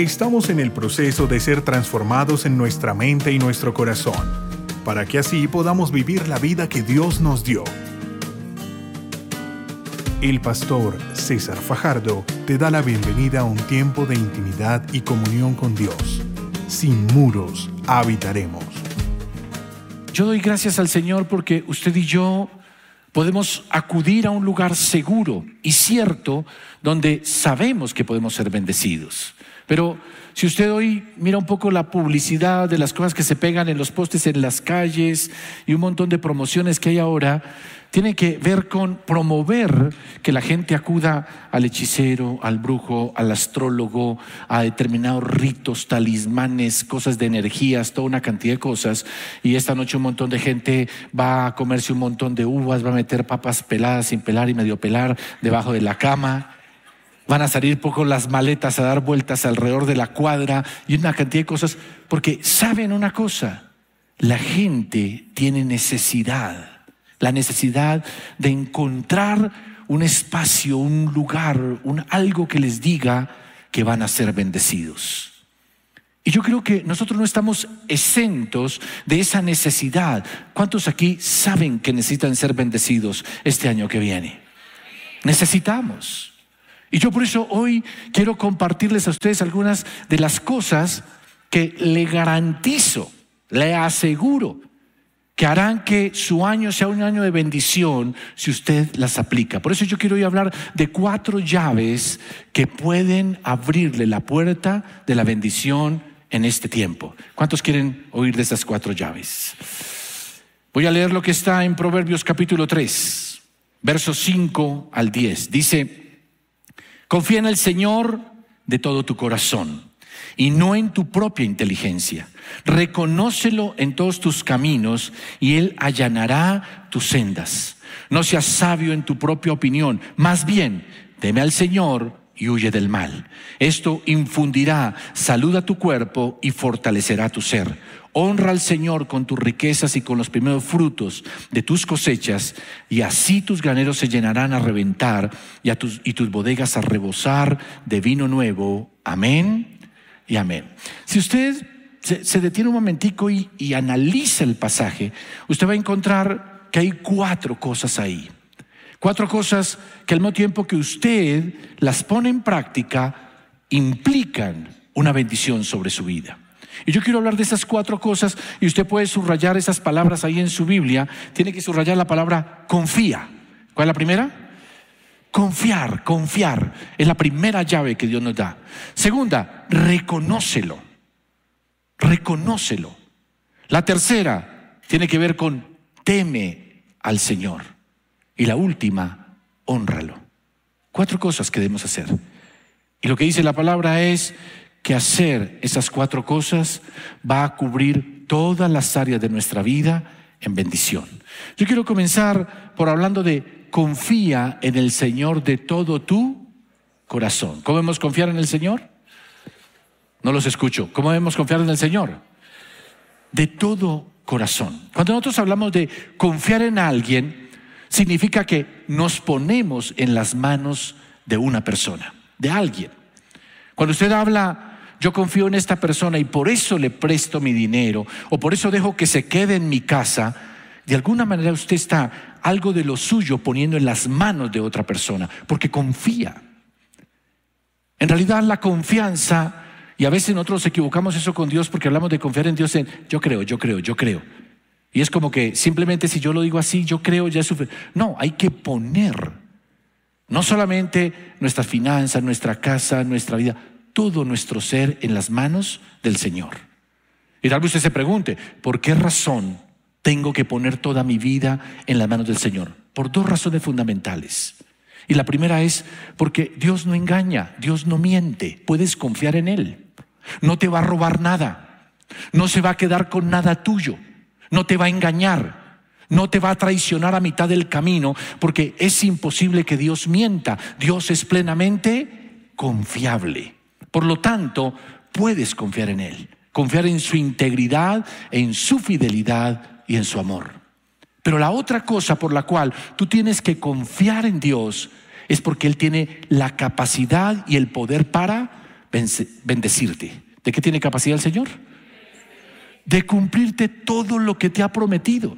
Estamos en el proceso de ser transformados en nuestra mente y nuestro corazón, para que así podamos vivir la vida que Dios nos dio. El pastor César Fajardo te da la bienvenida a un tiempo de intimidad y comunión con Dios. Sin muros habitaremos. Yo doy gracias al Señor porque usted y yo podemos acudir a un lugar seguro y cierto donde sabemos que podemos ser bendecidos. Pero si usted hoy mira un poco la publicidad de las cosas que se pegan en los postes en las calles y un montón de promociones que hay ahora, tiene que ver con promover que la gente acuda al hechicero, al brujo, al astrólogo, a determinados ritos, talismanes, cosas de energías, toda una cantidad de cosas. Y esta noche un montón de gente va a comerse un montón de uvas, va a meter papas peladas sin pelar y medio pelar debajo de la cama van a salir poco las maletas a dar vueltas alrededor de la cuadra y una cantidad de cosas, porque saben una cosa, la gente tiene necesidad, la necesidad de encontrar un espacio, un lugar, un algo que les diga que van a ser bendecidos. Y yo creo que nosotros no estamos exentos de esa necesidad. ¿Cuántos aquí saben que necesitan ser bendecidos este año que viene? Necesitamos. Y yo por eso hoy quiero compartirles a ustedes algunas de las cosas que le garantizo, le aseguro, que harán que su año sea un año de bendición si usted las aplica. Por eso yo quiero hoy hablar de cuatro llaves que pueden abrirle la puerta de la bendición en este tiempo. ¿Cuántos quieren oír de esas cuatro llaves? Voy a leer lo que está en Proverbios capítulo 3, versos 5 al 10. Dice, Confía en el Señor de todo tu corazón y no en tu propia inteligencia. Reconócelo en todos tus caminos y Él allanará tus sendas. No seas sabio en tu propia opinión, más bien teme al Señor y huye del mal. Esto infundirá salud a tu cuerpo y fortalecerá tu ser. Honra al Señor con tus riquezas y con los primeros frutos de tus cosechas, y así tus graneros se llenarán a reventar y, tus, y tus bodegas a rebosar de vino nuevo. Amén y amén. Si usted se, detiene un momentico y, y analiza el pasaje, usted va a encontrar que hay cuatro cosas ahí. Cuatro cosas que al mismo tiempo que usted las pone en práctica, implican una bendición sobre su vida. Y yo quiero hablar de esas cuatro cosas y usted puede subrayar esas palabras ahí en su Biblia. Tiene que subrayar la palabra confía. ¿Cuál es la primera? Confiar, confiar. Es la primera llave que Dios nos da. Segunda, reconócelo. Reconócelo. La tercera tiene que ver con teme al Señor. Y la última, honralo. Cuatro cosas que debemos hacer. Y lo que dice la palabra es que hacer esas cuatro cosas va a cubrir todas las áreas de nuestra vida en bendición. Yo quiero comenzar por hablando de confía en el Señor de todo tu corazón. ¿Cómo debemos confiar en el Señor? No los escucho. ¿Cómo debemos confiar en el Señor? De todo corazón. Cuando nosotros hablamos de confiar en alguien, significa que nos ponemos en las manos de una persona, de alguien. Cuando usted habla yo confío en esta persona y por eso le presto mi dinero o por eso dejo que se quede en mi casa, de alguna manera usted está algo de lo suyo poniendo en las manos de otra persona, porque confía. En realidad la confianza, y a veces nosotros equivocamos eso con Dios porque hablamos de confiar en Dios en yo creo, yo creo, yo creo. Y es como que simplemente si yo lo digo así, yo creo, ya es. No, hay que poner no solamente nuestras finanzas, nuestra casa, nuestra vida, todo nuestro ser en las manos del Señor. Y tal vez usted se pregunte, ¿por qué razón tengo que poner toda mi vida en las manos del Señor? Por dos razones fundamentales. Y la primera es porque Dios no engaña, Dios no miente, puedes confiar en Él. No te va a robar nada, no se va a quedar con nada tuyo, no te va a engañar, no te va a traicionar a mitad del camino, porque es imposible que Dios mienta. Dios es plenamente confiable. Por lo tanto, puedes confiar en Él, confiar en su integridad, en su fidelidad y en su amor. Pero la otra cosa por la cual tú tienes que confiar en Dios es porque Él tiene la capacidad y el poder para bendecirte. ¿De qué tiene capacidad el Señor? De cumplirte todo lo que te ha prometido.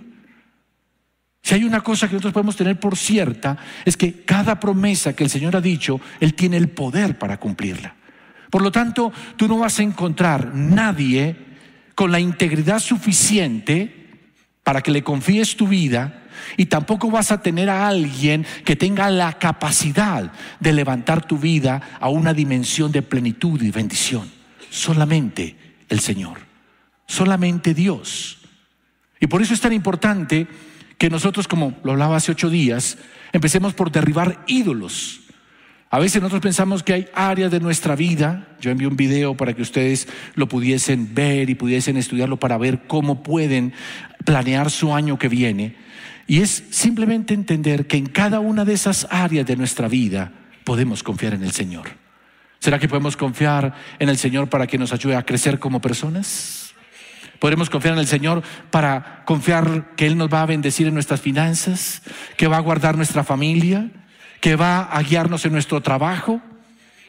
Si hay una cosa que nosotros podemos tener por cierta, es que cada promesa que el Señor ha dicho, Él tiene el poder para cumplirla. Por lo tanto, tú no vas a encontrar nadie con la integridad suficiente para que le confíes tu vida y tampoco vas a tener a alguien que tenga la capacidad de levantar tu vida a una dimensión de plenitud y bendición. Solamente el Señor, solamente Dios. Y por eso es tan importante que nosotros, como lo hablaba hace ocho días, empecemos por derribar ídolos. A veces nosotros pensamos que hay áreas de nuestra vida, yo envié un video para que ustedes lo pudiesen ver y pudiesen estudiarlo para ver cómo pueden planear su año que viene. Y es simplemente entender que en cada una de esas áreas de nuestra vida podemos confiar en el Señor. ¿Será que podemos confiar en el Señor para que nos ayude a crecer como personas? Podremos confiar en el Señor para confiar que Él nos va a bendecir en nuestras finanzas, que va a guardar nuestra familia, que va a guiarnos en nuestro trabajo.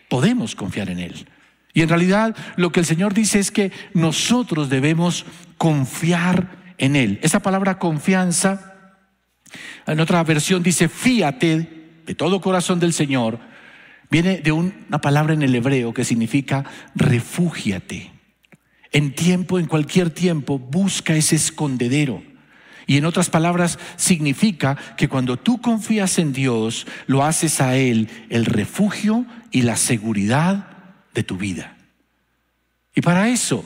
Podemos confiar en Él. Y en realidad lo que el Señor dice es que nosotros debemos confiar en Él. Esa palabra confianza, en otra versión dice fíate de todo corazón del Señor, viene de una palabra en el hebreo que significa refúgiate en tiempo, en cualquier tiempo, busca ese escondedero. Y en otras palabras, significa que cuando tú confías en Dios, lo haces a Él el refugio y la seguridad de tu vida. Y para eso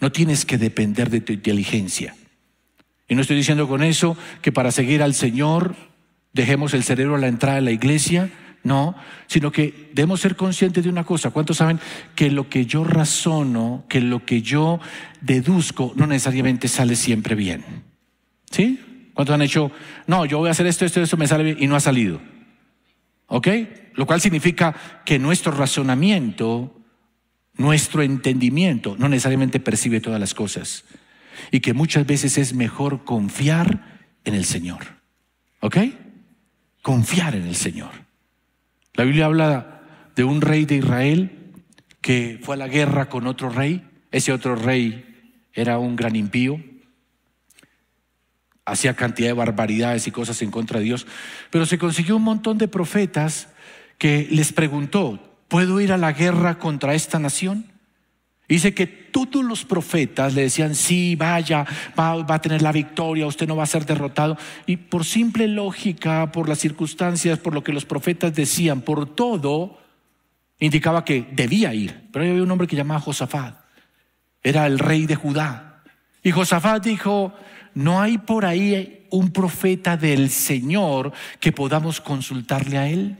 no tienes que depender de tu inteligencia. Y no estoy diciendo con eso que para seguir al Señor dejemos el cerebro a la entrada de la iglesia, no, sino que debemos ser conscientes de una cosa. ¿Cuántos saben que lo que yo razono, que lo que yo deduzco, no necesariamente sale siempre bien? ¿Sí? ¿Cuántos han hecho, no, yo voy a hacer esto, esto, esto, me sale bien y no ha salido? ¿Ok? Lo cual significa que nuestro razonamiento, nuestro entendimiento, no necesariamente percibe todas las cosas. Y que muchas veces es mejor confiar en el Señor. ¿Ok? Confiar en el Señor. La Biblia habla de un rey de Israel que fue a la guerra con otro rey. Ese otro rey era un gran impío. Hacía cantidad de barbaridades y cosas en contra de Dios. Pero se consiguió un montón de profetas que les preguntó, ¿puedo ir a la guerra contra esta nación? Dice que todos los profetas le decían, sí, vaya, va, va, a tener la victoria, usted no va a ser derrotado. Y por simple lógica, por las circunstancias, por lo que los profetas decían, por todo, indicaba que debía ir. Pero había un hombre que llamaba Josafat, era el rey de Judá. Y Josafat dijo, no hay por ahí un profeta del Señor que podamos consultarle a él.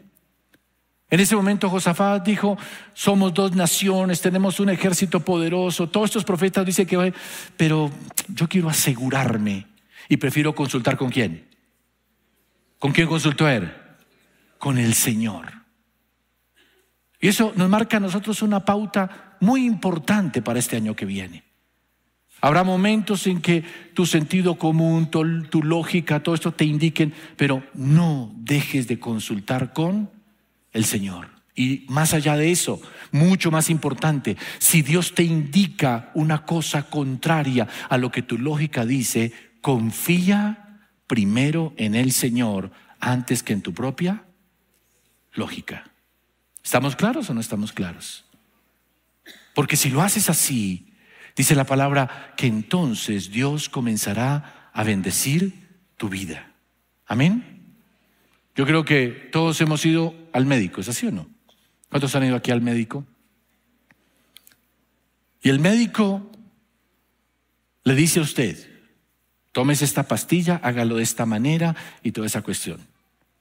En ese momento Josafat dijo, somos dos naciones, tenemos un ejército poderoso, todos estos profetas dicen que, pero yo quiero asegurarme y prefiero consultar con quién. ¿Con quién consultó él? Con el Señor. Y eso nos marca a nosotros una pauta muy importante para este año que viene. Habrá momentos en que tu sentido común, tu, lógica, todo esto te indiquen, pero no dejes de consultar con el Señor. Y más allá de eso, mucho más importante, si Dios te indica una cosa contraria a lo que tu lógica dice, confía primero en el Señor antes que en tu propia lógica. ¿Estamos claros o no estamos claros? Porque si lo haces así, dice la palabra que entonces Dios comenzará a bendecir tu vida. Amén. Yo creo que todos hemos ido al médico, ¿es así o no? ¿Cuántos han ido aquí al médico? Y el médico le dice a usted, tomes esta pastilla, hágalo de esta manera y toda esa cuestión.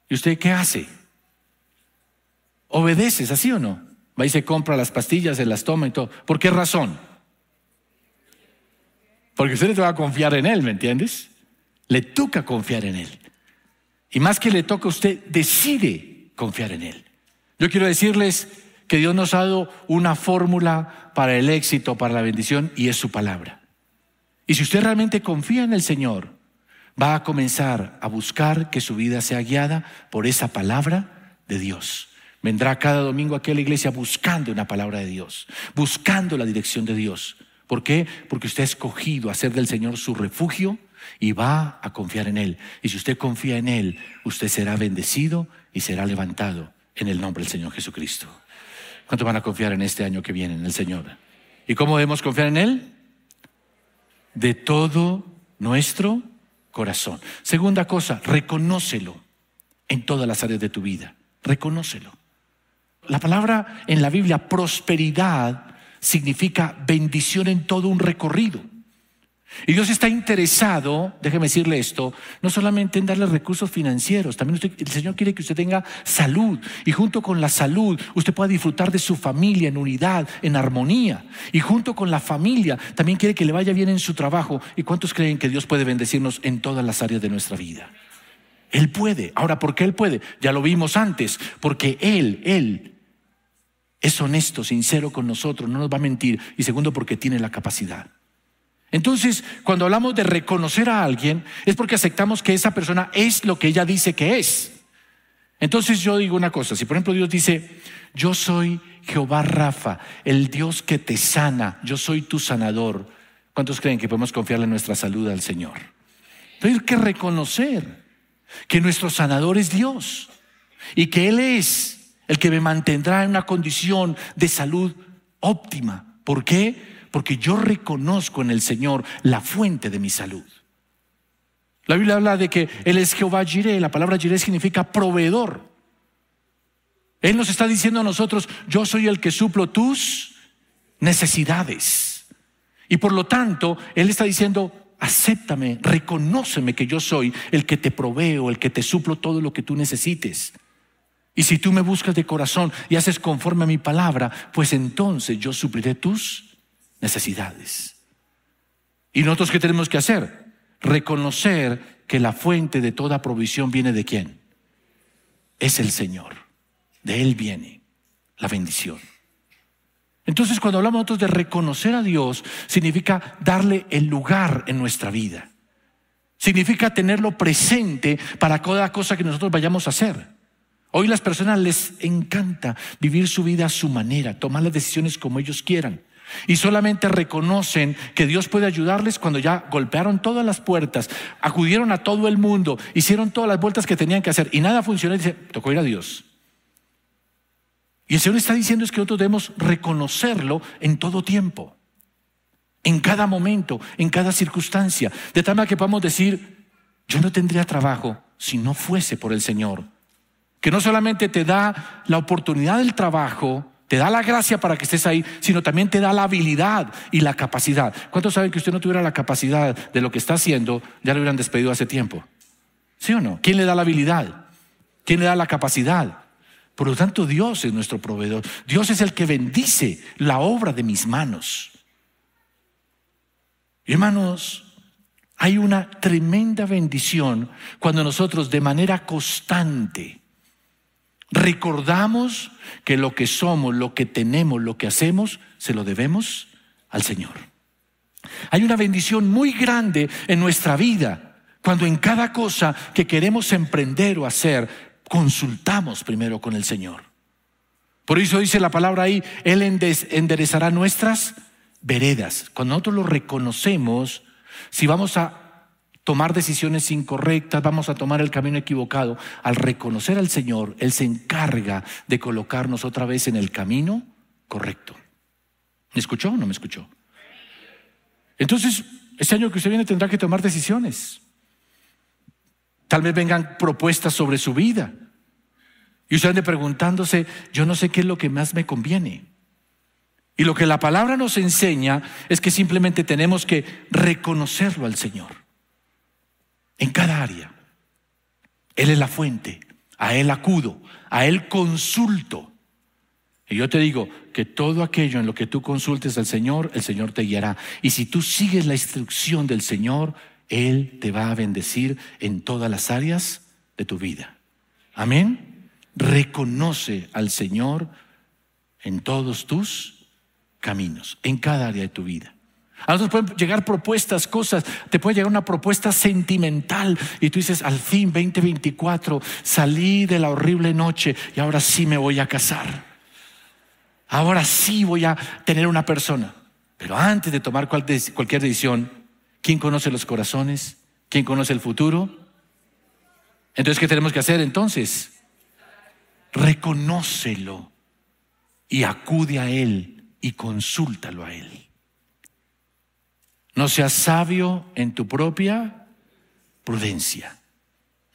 ¿Y usted qué hace? ¿Obedeces, así o no? Va y se compra las pastillas, se las toma y todo. ¿Por qué razón? Porque usted le va a confiar en él, ¿me entiendes? Le toca confiar en él. Y más que le toca a usted, decide confiar en Él. Yo quiero decirles que Dios nos ha dado una fórmula para el éxito, para la bendición, y es su palabra. Y si usted realmente confía en el Señor, va a comenzar a buscar que su vida sea guiada por esa palabra de Dios. vendrá cada domingo aquí a la iglesia buscando una palabra de Dios, buscando la dirección de Dios. ¿Por qué? Porque usted ha escogido hacer del Señor su refugio y va a confiar en Él. Y si usted confía en Él, usted será bendecido y será levantado en el nombre del Señor Jesucristo. ¿Cuánto van a confiar en este año que viene en el Señor? ¿Y cómo debemos confiar en Él? De todo nuestro corazón. Segunda cosa, reconócelo en todas las áreas de tu vida. Reconócelo. La palabra en la Biblia prosperidad significa bendición en todo un recorrido. Y Dios está interesado, déjeme decirle esto, no solamente en darle recursos financieros, también el Señor quiere que usted tenga salud y junto con la salud usted pueda disfrutar de su familia en unidad, en armonía. Y junto con la familia también quiere que le vaya bien en su trabajo. ¿Y cuántos creen que Dios puede bendecirnos en todas las áreas de nuestra vida? Él puede. Ahora, ¿por qué Él puede? Ya lo vimos antes, porque Él, Él es honesto, sincero con nosotros, no nos va a mentir. Y segundo, porque tiene la capacidad. Entonces, cuando hablamos de reconocer a alguien, es porque aceptamos que esa persona es lo que ella dice que es. Entonces yo digo una cosa, si por ejemplo Dios dice, yo soy Jehová Rafa, el Dios que te sana, yo soy tu sanador, ¿cuántos creen que podemos confiarle nuestra salud al Señor? Pero hay que reconocer que nuestro sanador es Dios y que Él es el que me mantendrá en una condición de salud óptima. ¿Por qué? porque yo reconozco en el Señor la fuente de mi salud. La Biblia habla de que Él es Jehová Jireh, la palabra Jireh significa proveedor. Él nos está diciendo a nosotros, yo soy el que suplo tus necesidades. Y por lo tanto, Él está diciendo, acéptame, reconóceme que yo soy el que te proveo, el que te suplo todo lo que tú necesites. Y si tú me buscas de corazón y haces conforme a mi palabra, pues entonces yo supliré tus necesidades. ¿Y nosotros qué tenemos que hacer? Reconocer que la fuente de toda provisión viene de quién? Es el Señor. De Él viene la bendición. Entonces cuando hablamos nosotros de reconocer a Dios, significa darle el lugar en nuestra vida. Significa tenerlo presente para cada cosa que nosotros vayamos a hacer. Hoy las personas les encanta vivir su vida a su manera, tomar las decisiones como ellos quieran. Y solamente reconocen que Dios puede ayudarles cuando ya golpearon todas las puertas, acudieron a todo el mundo, hicieron todas las vueltas que tenían que hacer y nada funcionó. Y dice, tocó ir a Dios. Y el Señor está diciendo es que nosotros debemos reconocerlo en todo tiempo, en cada momento, en cada circunstancia, de tal manera que podamos decir, yo no tendría trabajo si no fuese por el Señor, que no solamente te da la oportunidad del trabajo, te da la gracia para que estés ahí, sino también te da la habilidad y la capacidad. ¿Cuántos saben que usted no tuviera la capacidad de lo que está haciendo, ya lo hubieran despedido hace tiempo? ¿Sí o no? ¿Quién le da la habilidad? ¿Quién le da la capacidad? Por lo tanto, Dios es nuestro proveedor. Dios es el que bendice la obra de mis manos. Hermanos, hay una tremenda bendición cuando nosotros de manera constante recordamos que lo que somos, lo que tenemos, lo que hacemos, se lo debemos al Señor. Hay una bendición muy grande en nuestra vida cuando en cada cosa que queremos emprender o hacer, consultamos primero con el Señor. Por eso dice la palabra ahí, Él enderezará nuestras veredas. Cuando nosotros lo reconocemos, si vamos a tomar decisiones incorrectas, vamos a tomar el camino equivocado. Al reconocer al Señor, Él se encarga de colocarnos otra vez en el camino correcto. ¿Me escuchó o no me escuchó? Entonces, este año que usted viene tendrá que tomar decisiones. Tal vez vengan propuestas sobre su vida. Y usted ande preguntándose, yo no sé qué es lo que más me conviene. Y lo que la palabra nos enseña es que simplemente tenemos que reconocerlo al Señor en cada área. Él es la fuente, a Él acudo, a Él consulto. Y yo te digo que todo aquello en lo que tú consultes al Señor, el Señor te guiará. Y si tú sigues la instrucción del Señor, Él te va a bendecir en todas las áreas de tu vida. Amén. Reconoce al Señor en todos tus caminos, en cada área de tu vida. A nosotros pueden llegar propuestas, cosas, te puede llegar una propuesta sentimental y tú dices, al fin 2024 salí de la horrible noche y ahora sí me voy a casar. Ahora sí voy a tener una persona. Pero antes de tomar cualquier decisión, ¿quién conoce los corazones? ¿Quién conoce el futuro? Entonces, ¿qué tenemos que hacer entonces? Reconócelo y acude a Él y consúltalo a Él. No seas sabio en tu propia prudencia.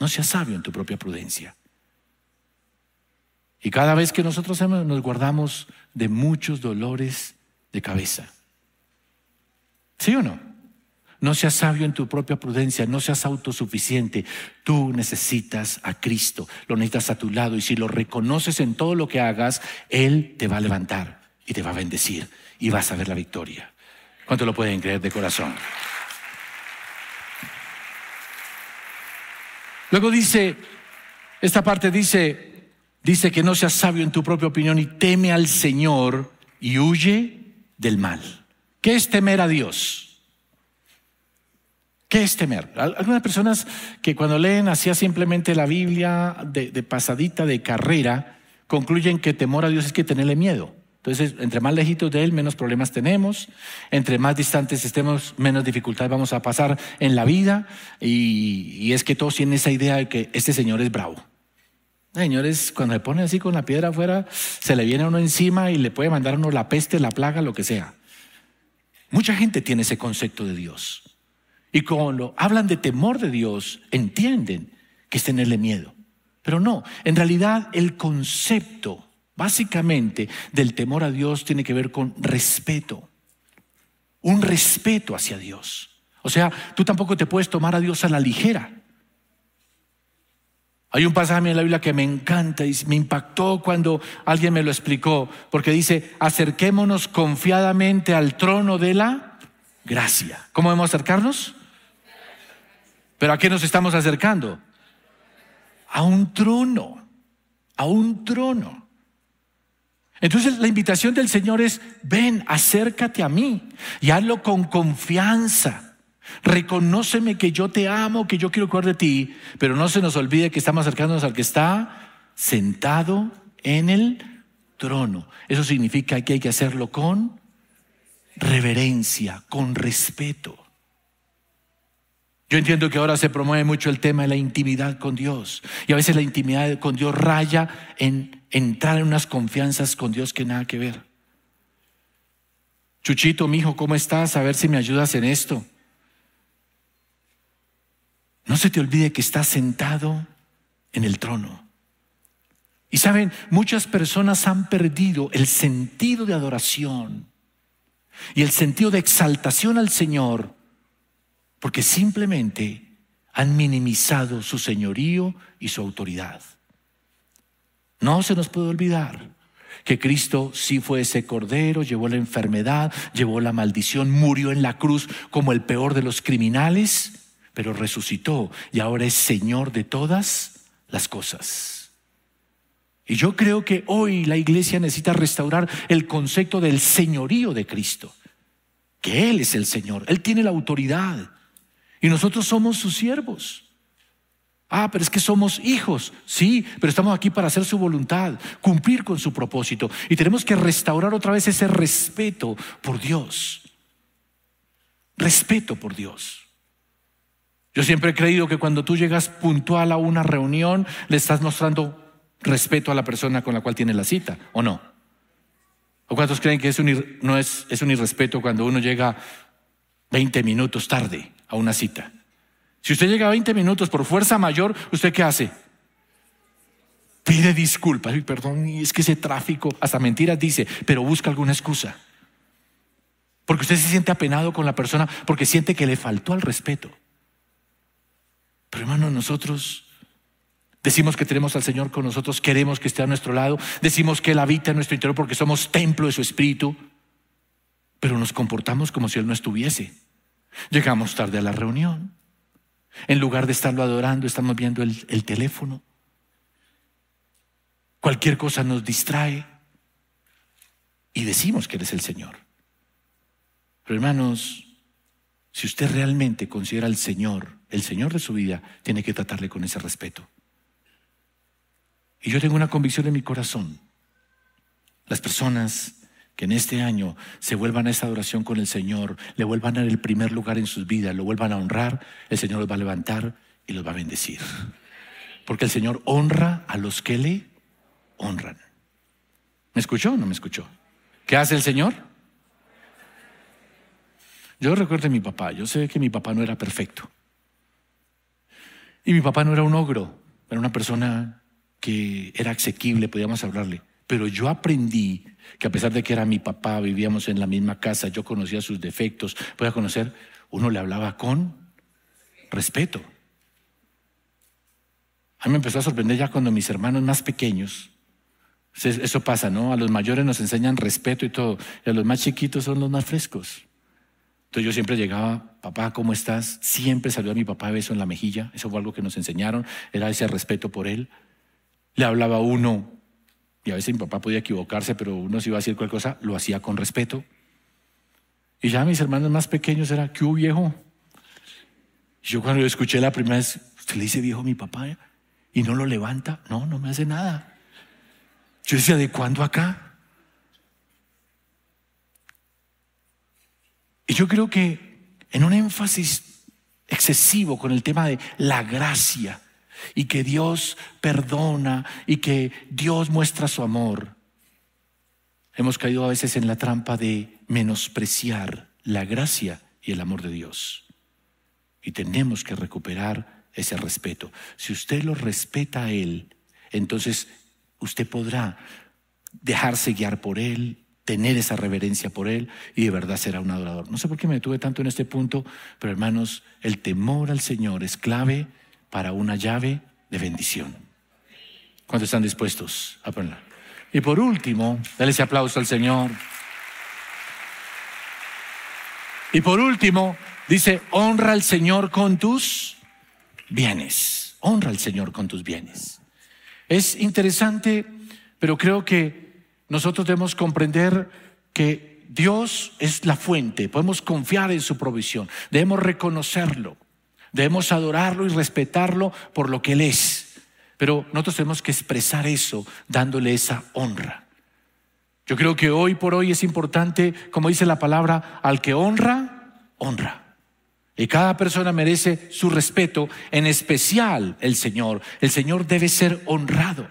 No seas sabio en tu propia prudencia. Y cada vez que nosotros nos guardamos de muchos dolores de cabeza. ¿Sí o no? No seas sabio en tu propia prudencia, no seas autosuficiente. Tú necesitas a Cristo, lo necesitas a tu lado y si lo reconoces en todo lo que hagas, Él te va a levantar y te va a bendecir y vas a ver la victoria. ¿Cuánto lo pueden creer de corazón? Luego dice, esta parte dice, dice que no seas sabio en tu propia opinión y teme al Señor y huye del mal. ¿Qué es temer a Dios? ¿Qué es temer? Algunas personas que cuando leen así simplemente la Biblia de, de pasadita de carrera, concluyen que temor a Dios es que tenerle miedo. Entonces, entre más lejitos de Él, menos problemas tenemos. Entre más distantes estemos, menos dificultad vamos a pasar en la vida. Y, es que todos tienen esa idea de que este Señor es bravo. Señores, cuando le pone así con la piedra afuera, se le viene a uno encima y le puede mandar a uno la peste, la plaga, lo que sea. Mucha gente tiene ese concepto de Dios. Y cuando hablan de temor de Dios, entienden que es tenerle miedo. Pero no, en realidad el concepto Básicamente, del temor a Dios tiene que ver con respeto, un respeto hacia Dios. O sea, tú tampoco te puedes tomar a Dios a la ligera. Hay un pasaje en la Biblia que me encanta y me impactó cuando alguien me lo explicó, porque dice, acerquémonos confiadamente al trono de la gracia. ¿Cómo debemos acercarnos? ¿Pero a qué nos estamos acercando? A un trono, a un trono. Entonces la invitación del Señor es, ven, acércate a mí y hazlo con confianza. Reconóceme que yo te amo, que yo quiero cuidar de ti, pero no se nos olvide que estamos acercándonos al que está sentado en el trono. Eso significa que hay que hacerlo con reverencia, con respeto. Yo entiendo que ahora se promueve mucho el tema de la intimidad con Dios. Y a veces la intimidad con Dios raya en entrar en unas confianzas con Dios que nada que ver. Chuchito, mi hijo, ¿cómo estás? A ver si me ayudas en esto. No se te olvide que estás sentado en el trono. Y saben, muchas personas han perdido el sentido de adoración y el sentido de exaltación al Señor porque simplemente han minimizado su señorío y su autoridad. No se nos puede olvidar que Cristo sí fue ese cordero, llevó la enfermedad, llevó la maldición, murió en la cruz como el peor de los criminales, pero resucitó y ahora es Señor de todas las cosas. Y yo creo que hoy la iglesia necesita restaurar el concepto del señorío de Cristo, que Él es el Señor, Él tiene la autoridad. Y nosotros somos sus siervos. Ah, pero es que somos hijos. Sí, pero estamos aquí para hacer su voluntad, cumplir con su propósito. Y tenemos que restaurar otra vez ese respeto por Dios. Respeto por Dios. Yo siempre he creído que cuando tú llegas puntual a una reunión, le estás mostrando respeto a la persona con la cual tienes la cita, ¿o no? ¿O cuántos creen que es un, no es, es un irrespeto cuando uno llega 20 minutos tarde? A una cita. Si usted llega a 20 minutos por fuerza mayor, ¿usted qué hace? Pide disculpas. y perdón, es que ese tráfico, hasta mentiras dice, pero busca alguna excusa. Porque usted se siente apenado con la persona porque siente que le faltó al respeto. Pero hermano, nosotros decimos que tenemos al Señor con nosotros, queremos que esté a nuestro lado, decimos que Él habita en nuestro interior porque somos templo de su Espíritu, pero nos comportamos como si Él no estuviese. Llegamos tarde a la reunión. En lugar de estarlo adorando, estamos viendo el, el teléfono. Cualquier cosa nos distrae y decimos que eres el Señor. Pero hermanos, si usted realmente considera al Señor el Señor de su vida, tiene que tratarle con ese respeto. Y yo tengo una convicción en mi corazón. Las personas que en este año se vuelvan a esa adoración con el Señor, le vuelvan a dar el primer lugar en sus vidas, lo vuelvan a honrar, el Señor los va a levantar y los va a bendecir. Porque el Señor honra a los que le honran. ¿Me escuchó o no me escuchó? ¿Qué hace el Señor? Yo recuerdo a mi papá, yo sé que mi papá no era perfecto. Y mi papá no era un ogro, era una persona que era asequible, podíamos hablarle. Pero yo aprendí que a pesar de que era mi papá, vivíamos en la misma casa, yo conocía sus defectos, podía conocer, uno le hablaba con respeto. A mí me empezó a sorprender ya cuando mis hermanos más pequeños, eso pasa, ¿no? A los mayores nos enseñan respeto y todo, y a los más chiquitos son los más frescos. Entonces yo siempre llegaba, papá, ¿cómo estás? Siempre salió a mi papá beso en la mejilla, eso fue algo que nos enseñaron, era ese respeto por él. Le hablaba a uno, y a veces mi papá podía equivocarse, pero uno si iba a decir cualquier cosa, lo hacía con respeto. Y ya mis hermanos más pequeños era, ¿qué hubo viejo? Y yo cuando yo escuché la primera vez, ¿usted le dice viejo a mi papá? ¿Y no lo levanta? No, no me hace nada. Yo decía, ¿de cuándo acá? Y yo creo que en un énfasis excesivo con el tema de la gracia, y que Dios perdona y que Dios muestra su amor. Hemos caído a veces en la trampa de menospreciar la gracia y el amor de Dios. Y tenemos que recuperar ese respeto. Si usted lo respeta a Él, entonces usted podrá dejarse guiar por Él, tener esa reverencia por Él y de verdad será un adorador. No sé por qué me detuve tanto en este punto, pero hermanos, el temor al Señor es clave para una llave de bendición. ¿Cuántos están dispuestos a ponerla? Y por último, dale ese aplauso al Señor. Y por último, dice, honra al Señor con tus bienes. Honra al Señor con tus bienes. Es interesante, pero creo que nosotros debemos comprender que Dios es la fuente, podemos confiar en su provisión, debemos reconocerlo. Debemos adorarlo y respetarlo por lo que Él es. Pero nosotros tenemos que expresar eso dándole esa honra. Yo creo que hoy por hoy es importante, como dice la palabra, al que honra, honra. Y cada persona merece su respeto, en especial el Señor. El Señor debe ser honrado.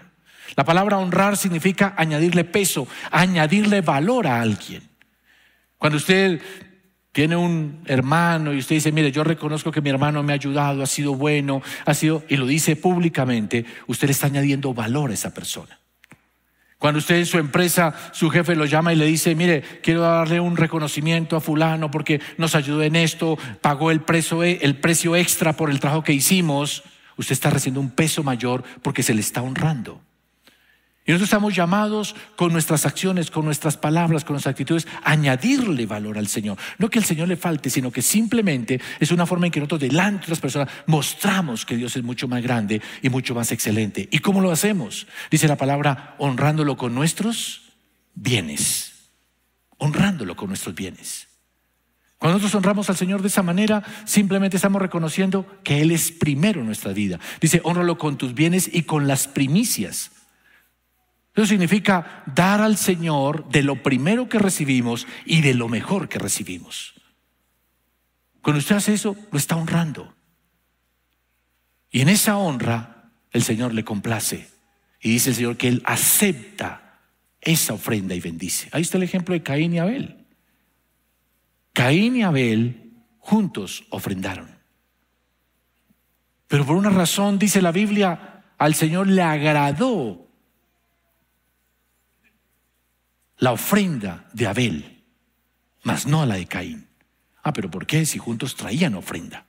La palabra honrar significa añadirle peso, añadirle valor a alguien. Cuando usted tiene un hermano y usted dice, mire, yo reconozco que mi hermano me ha ayudado, ha sido bueno, ha sido, y lo dice públicamente, usted le está añadiendo valor a esa persona. Cuando usted en su empresa, su jefe lo llama y le dice, mire, quiero darle un reconocimiento a fulano porque nos ayudó en esto, pagó el precio, el precio extra por el trabajo que hicimos, usted está recibiendo un peso mayor porque se le está honrando. Y nosotros estamos llamados con nuestras acciones, con nuestras palabras, con nuestras actitudes, a añadirle valor al Señor. No que el Señor le falte, sino que simplemente es una forma en que nosotros delante de otras personas mostramos que Dios es mucho más grande y mucho más excelente. ¿Y cómo lo hacemos? Dice la palabra, honrándolo con nuestros bienes. Honrándolo con nuestros bienes. Cuando nosotros honramos al Señor de esa manera, simplemente estamos reconociendo que Él es primero en nuestra vida. Dice, honralo con tus bienes y con las primicias eso significa dar al Señor de lo primero que recibimos y de lo mejor que recibimos. Cuando usted hace eso, lo está honrando. Y en esa honra, el Señor le complace. Y dice el Señor que Él acepta esa ofrenda y bendice. Ahí está el ejemplo de Caín y Abel. Caín y Abel juntos ofrendaron. Pero por una razón, dice la Biblia, al Señor le agradó la ofrenda de Abel, mas no a la de Caín. Ah, pero ¿por qué? Si juntos traían ofrenda.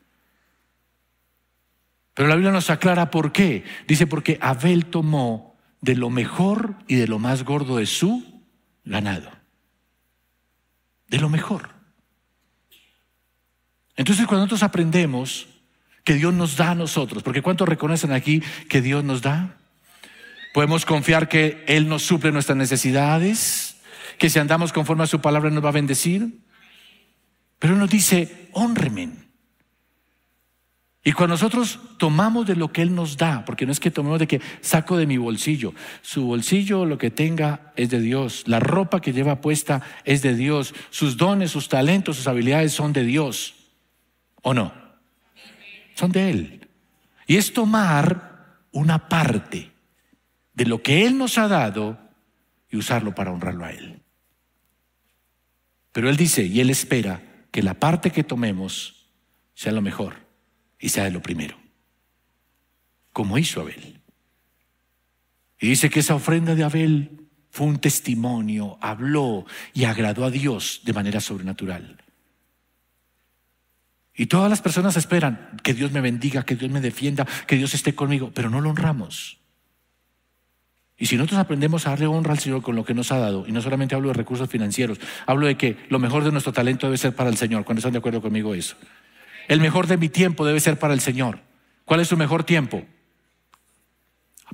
Pero la Biblia nos aclara por qué. Dice porque Abel tomó de lo mejor y de lo más gordo de su ganado. De lo mejor. Entonces cuando nosotros aprendemos que Dios nos da a nosotros, porque ¿cuántos reconocen aquí que Dios nos da? Podemos confiar que Él nos suple nuestras necesidades, que si andamos conforme a su palabra nos va a bendecir. Pero nos dice, honremen. Y cuando nosotros tomamos de lo que Él nos da, porque no es que tomemos de que saco de mi bolsillo, su bolsillo lo que tenga es de Dios, la ropa que lleva puesta es de Dios, sus dones, sus talentos, sus habilidades son de Dios, ¿o no? Son de Él. Y es tomar una parte de lo que Él nos ha dado y usarlo para honrarlo a Él. Pero Él dice, y Él espera que la parte que tomemos sea lo mejor y sea de lo primero, como hizo Abel. Y dice que esa ofrenda de Abel fue un testimonio, habló y agradó a Dios de manera sobrenatural. Y todas las personas esperan que Dios me bendiga, que Dios me defienda, que Dios esté conmigo, pero no lo honramos. Y si nosotros aprendemos a darle honra al Señor con lo que nos ha dado, y no solamente hablo de recursos financieros, hablo de que lo mejor de nuestro talento debe ser para el Señor. ¿Cuándo están de acuerdo conmigo eso? El mejor de mi tiempo debe ser para el Señor. ¿Cuál es su mejor tiempo?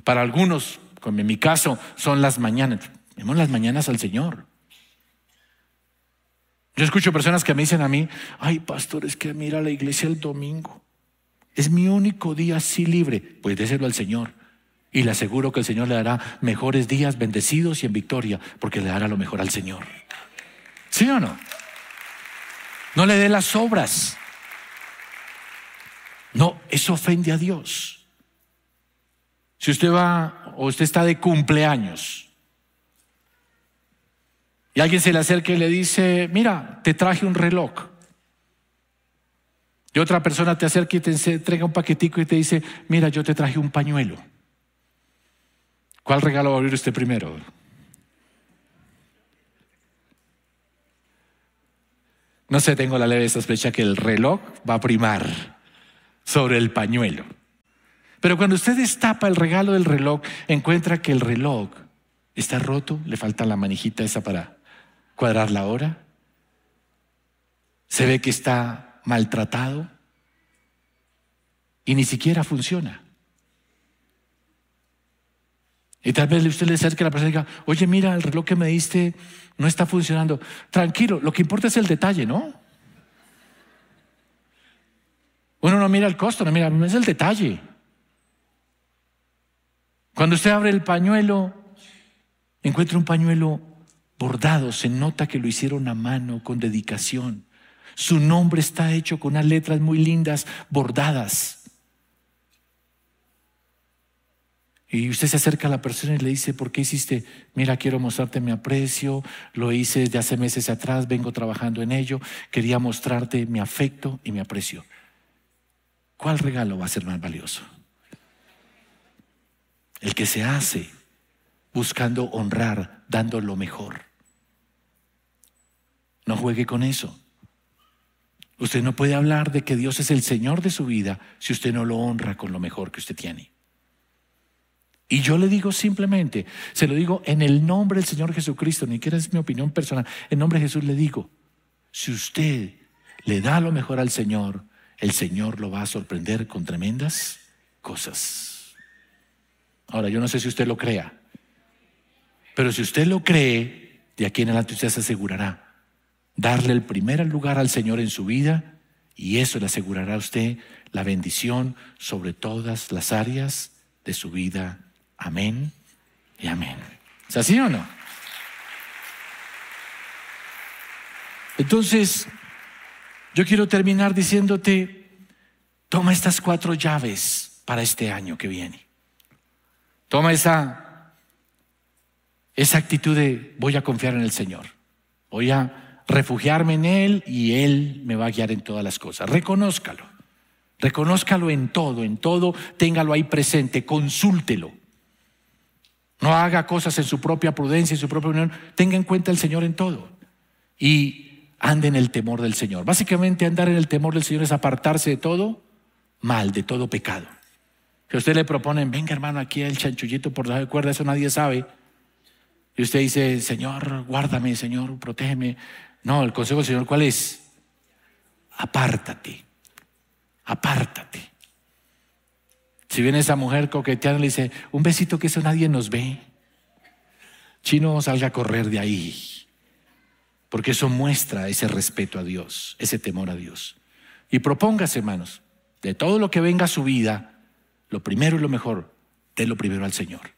Para algunos, como en mi caso, son las mañanas. Vemos las mañanas al Señor. Yo escucho personas que me dicen a mí, ay, pastor, es que mira la iglesia el domingo. Es mi único día así libre. Pues déselo al Señor. Y le aseguro que el Señor le dará mejores días bendecidos y en victoria, porque le dará lo mejor al Señor. ¿Sí o no? No le dé las obras. No, eso ofende a Dios. Si usted va o usted está de cumpleaños y alguien se le acerca y le dice, mira, te traje un reloj. Y otra persona te acerca y te entrega un paquetico y te dice, mira, yo te traje un pañuelo. ¿Cuál regalo va a abrir usted primero? No sé, tengo la leve sospecha que el reloj va a primar sobre el pañuelo. Pero cuando usted destapa el regalo del reloj, encuentra que el reloj está roto, le falta la manijita esa para cuadrar la hora. Se ve que está maltratado y ni siquiera funciona. Y tal vez usted le acerque a la persona y diga, oye, mira, el reloj que me diste no está funcionando. Tranquilo, lo que importa es el detalle, ¿no? Uno no mira el costo, no mira, es el detalle. Cuando usted abre el pañuelo, encuentra un pañuelo bordado, se nota que lo hicieron a mano, con dedicación. Su nombre está hecho con unas letras muy lindas, bordadas. Y usted se acerca a la persona y le dice, ¿por qué hiciste? Mira, quiero mostrarte mi aprecio, lo hice desde hace meses atrás, vengo trabajando en ello, quería mostrarte mi afecto y mi aprecio. ¿Cuál regalo va a ser más valioso? El que se hace buscando honrar, dando lo mejor. No juegue con eso. Usted no puede hablar de que Dios es el Señor de su vida si usted no lo honra con lo mejor que usted tiene. Y yo le digo simplemente, se lo digo en el nombre del Señor Jesucristo, ni siquiera es mi opinión personal, en nombre de Jesús le digo, si usted le da lo mejor al Señor, el Señor lo va a sorprender con tremendas cosas. Ahora, yo no sé si usted lo crea, pero si usted lo cree, de aquí en adelante usted se asegurará darle el primer lugar al Señor en su vida y eso le asegurará a usted la bendición sobre todas las áreas de su vida. Amén y amén. ¿Es así o no? Entonces, yo quiero terminar diciéndote, toma estas cuatro llaves para este año que viene. Toma esa, esa actitud de voy a confiar en el Señor. Voy a refugiarme en Él y Él me va a guiar en todas las cosas. Reconózcalo. Reconózcalo en todo, en todo, téngalo ahí presente, consúltelo. No haga cosas en su propia prudencia, en su propia unión. Tenga en cuenta el Señor en todo. Y ande en el temor del Señor. Básicamente andar en el temor del Señor es apartarse de todo mal, de todo pecado. Que usted le proponen, venga hermano, aquí el chanchullito por de cuerda, eso nadie sabe. Y usted dice, Señor, guárdame, Señor, protégeme. No, el consejo del Señor, ¿cuál es? Apártate, apártate. Si viene esa mujer coqueteando, le dice, un besito que eso nadie nos ve. Chino, salga a correr de ahí. porque eso muestra ese respeto a Dios, ese temor a Dios. Y propóngase, hermanos, de todo lo que venga a su vida, lo primero y lo mejor, de lo primero al Señor.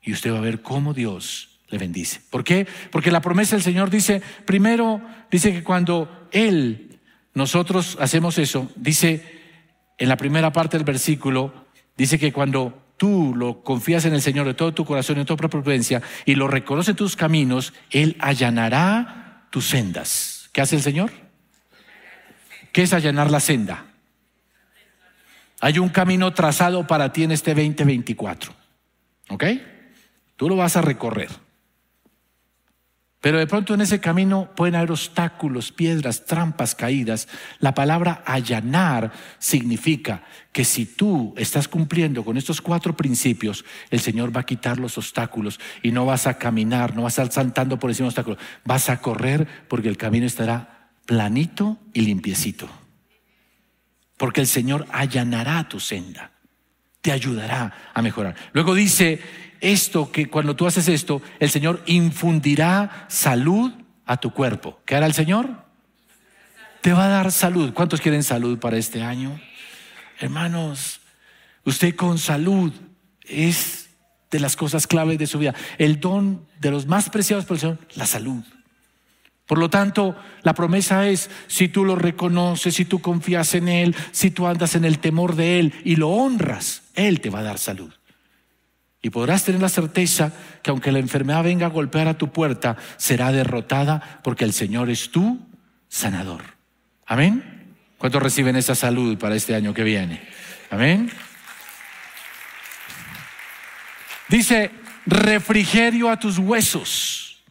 Y usted va a ver cómo Dios le bendice. ¿Por qué? Porque la promesa del Señor dice, primero, dice que cuando Él, nosotros hacemos eso, dice en la primera parte del versículo, dice que cuando tú lo confías en el Señor de todo tu corazón y de toda prudencia y lo reconoce en tus caminos, Él allanará tus sendas. ¿Qué hace el Señor? ¿Qué es allanar la senda? Hay un camino trazado para ti en este 2024. ¿Ok? Tú lo vas a recorrer. Pero de pronto en ese camino pueden haber obstáculos, piedras, trampas caídas. La palabra allanar significa que si tú estás cumpliendo con estos cuatro principios, el Señor va a quitar los obstáculos y no vas a caminar, no vas a estar saltando por encima de obstáculos, vas a correr porque el camino estará planito y limpiecito. Porque el Señor allanará tu senda, te ayudará a mejorar. Luego dice, esto, que cuando tú haces esto, el Señor infundirá salud a tu cuerpo. ¿Qué hará el Señor? Te va a dar salud. ¿Cuántos quieren salud para este año? Hermanos, usted con salud es de las cosas claves de su vida. El don de los más preciados por el Señor, la salud. Por lo tanto, la promesa es, si tú lo reconoces, si tú confías en Él, si tú andas en el temor de Él y lo honras, Él te va a dar salud. Y podrás tener la certeza que aunque la enfermedad venga a golpear a tu puerta, será derrotada porque el Señor es tu sanador. Amén. ¿Cuántos reciben esa salud para este año que viene? Amén. Dice, refrigerio a tus huesos.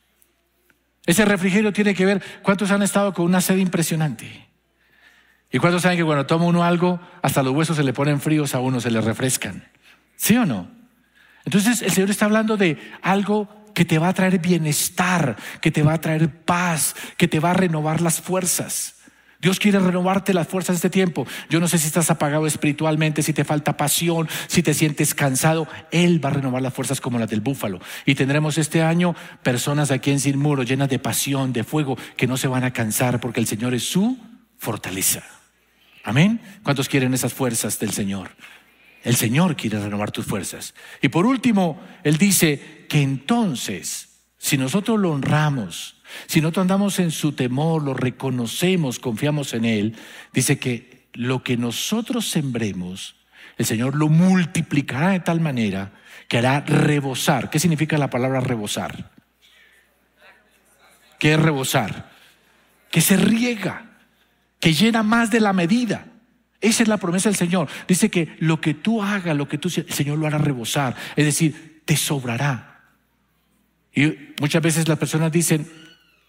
Ese refrigerio tiene que ver cuántos han estado con una sed impresionante. ¿Y cuántos saben que cuando toma uno algo, hasta los huesos se le ponen fríos, a uno se le refrescan? ¿Sí o no? Entonces el Señor está hablando de algo que te va a traer bienestar, que te va a traer paz, que te va a renovar las fuerzas. Dios quiere renovarte las fuerzas de este tiempo. Yo no sé si estás apagado espiritualmente, si te falta pasión, si te sientes cansado. Él va a renovar las fuerzas como las del búfalo. Y tendremos este año personas aquí en Sin Muro llenas de pasión, de fuego, que no se van a cansar porque el Señor es su fortaleza. Amén. ¿Cuántos quieren esas fuerzas del Señor? El Señor quiere renovar tus fuerzas. Y por último, Él dice que entonces, si nosotros lo honramos, si nosotros andamos en su temor, lo reconocemos, confiamos en Él, dice que lo que nosotros sembremos, el Señor lo multiplicará de tal manera que hará rebosar. ¿Qué significa la palabra rebosar? ¿Qué es rebosar? Que se riega, que llena más de la medida. Esa es la promesa del Señor. Dice que lo que tú hagas, lo que tú el Señor lo hará rebosar. Es decir, te sobrará. Y muchas veces las personas dicen,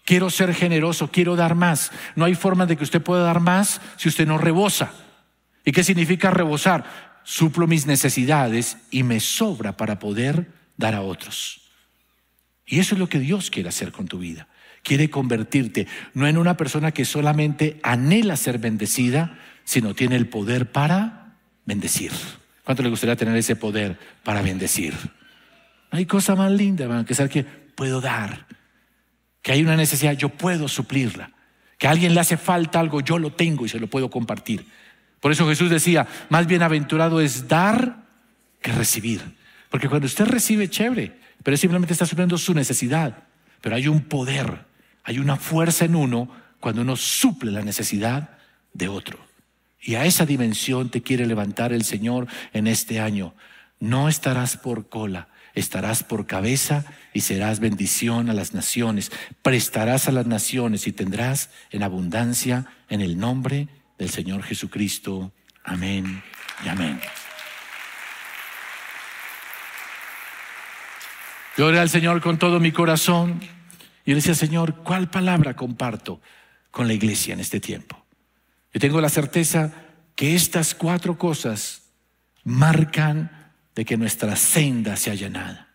quiero ser generoso, quiero dar más. No hay forma de que usted pueda dar más si usted no rebosa. ¿Y qué significa rebosar? Suplo mis necesidades y me sobra para poder dar a otros. Y eso es lo que Dios quiere hacer con tu vida. Quiere convertirte no en una persona que solamente anhela ser bendecida, sino tiene el poder para bendecir. ¿Cuánto le gustaría tener ese poder para bendecir? Hay cosa más linda, que saber que puedo dar, que hay una necesidad, yo puedo suplirla, que a alguien le hace falta algo, yo lo tengo y se lo puedo compartir. Por eso Jesús decía, más bienaventurado es dar que recibir. Porque cuando usted recibe, chévere, pero simplemente está supliendo su necesidad. Pero hay un poder, hay una fuerza en uno cuando uno suple la necesidad de otro. Y a esa dimensión te quiere levantar el Señor en este año. No estarás por cola, estarás por cabeza y serás bendición a las naciones. Prestarás a las naciones y tendrás en abundancia en el nombre del Señor Jesucristo. Amén y amén. Yo oré al Señor con todo mi corazón y le decía, Señor, ¿cuál palabra comparto con la iglesia en este tiempo? Yo tengo la certeza que estas cuatro cosas marcan de que nuestra senda se allanada.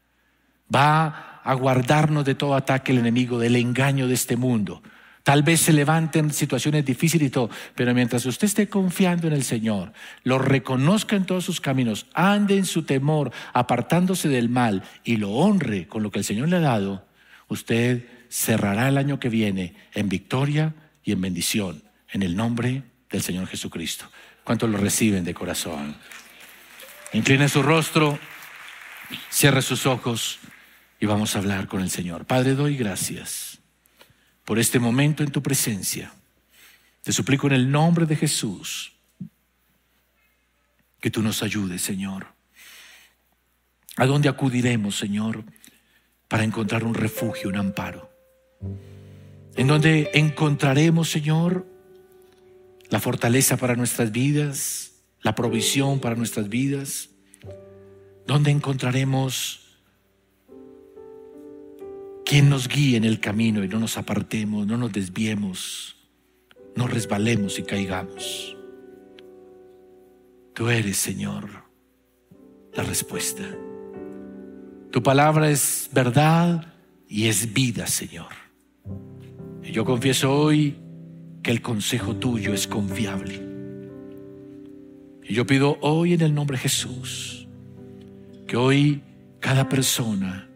Va a guardarnos de todo ataque el enemigo, del engaño de este mundo. Tal vez se levanten situaciones difíciles y todo, pero mientras usted esté confiando en el Señor, lo reconozca en todos sus caminos, ande en su temor, apartándose del mal y lo honre con lo que el Señor le ha dado, usted cerrará el año que viene en victoria y en bendición, en el nombre del Señor Jesucristo. ¿Cuántos lo reciben de corazón? Incline su rostro, cierre sus ojos y vamos a hablar con el Señor. Padre, doy gracias por este momento en tu presencia. Te suplico en el nombre de Jesús que tú nos ayudes, Señor. ¿A dónde acudiremos, Señor, para encontrar un refugio, un amparo? En donde encontraremos, Señor, la fortaleza para nuestras vidas, la provisión para nuestras vidas, donde encontraremos quien nos guíe en el camino y no nos apartemos, no nos desviemos, no resbalemos y caigamos. Tú eres, Señor, la respuesta. Tu palabra es verdad y es vida, Señor. Y yo confieso hoy que el consejo tuyo es confiable. Y yo pido hoy en el nombre de Jesús que hoy cada persona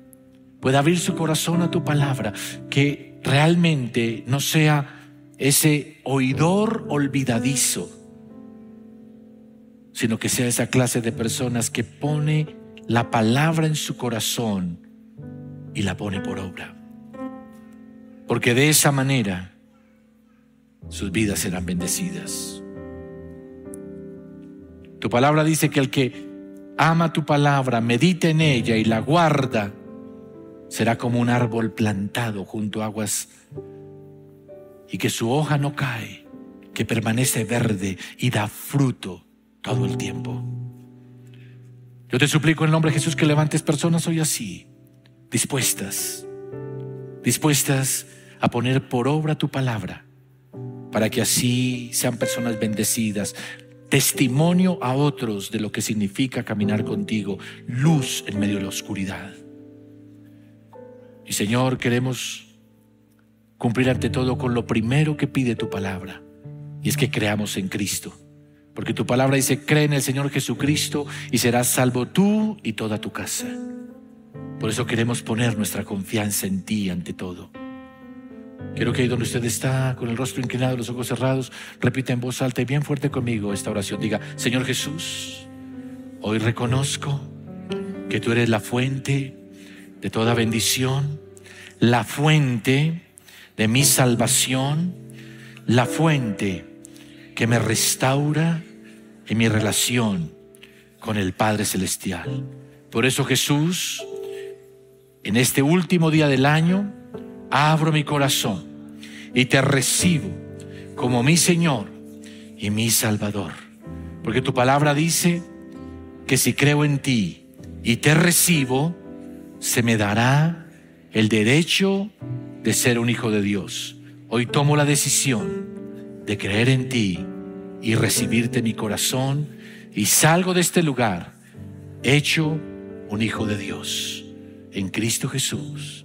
pueda abrir su corazón a tu palabra, que realmente no sea ese oidor olvidadizo, sino que sea esa clase de personas que pone la palabra en su corazón y la pone por obra. Porque de esa manera sus vidas serán bendecidas. Tu palabra dice que el que ama tu palabra, medita en ella y la guarda, será como un árbol plantado junto a aguas y que su hoja no cae, que permanece verde y da fruto todo el tiempo. Yo te suplico en el nombre de Jesús que levantes personas hoy así, dispuestas, dispuestas a poner por obra tu palabra, para que así sean personas bendecidas, testimonio a otros de lo que significa caminar contigo, luz en medio de la oscuridad. Y Señor, queremos cumplir ante todo con lo primero que pide tu palabra, y es que creamos en Cristo porque tu palabra dice, cree en el Señor Jesucristo y serás salvo tú y toda tu casa. Por eso queremos poner nuestra confianza en ti ante todo. Quiero que ahí donde usted está, con el rostro inclinado, los ojos cerrados, repita en voz alta y bien fuerte conmigo esta oración. Diga, Señor Jesús, hoy reconozco que tú eres la fuente de toda bendición, la fuente de mi salvación, la fuente que me restaura en mi relación con el Padre Celestial. Por eso Jesús, en este último día del año, abro mi corazón y te recibo como mi Señor y mi Salvador. Porque tu palabra dice que si creo en ti y te recibo, se me dará el derecho de ser un hijo de Dios. Hoy tomo la decisión de creer en ti y recibirte mi corazón y salgo de este lugar hecho un hijo de Dios en Cristo Jesús.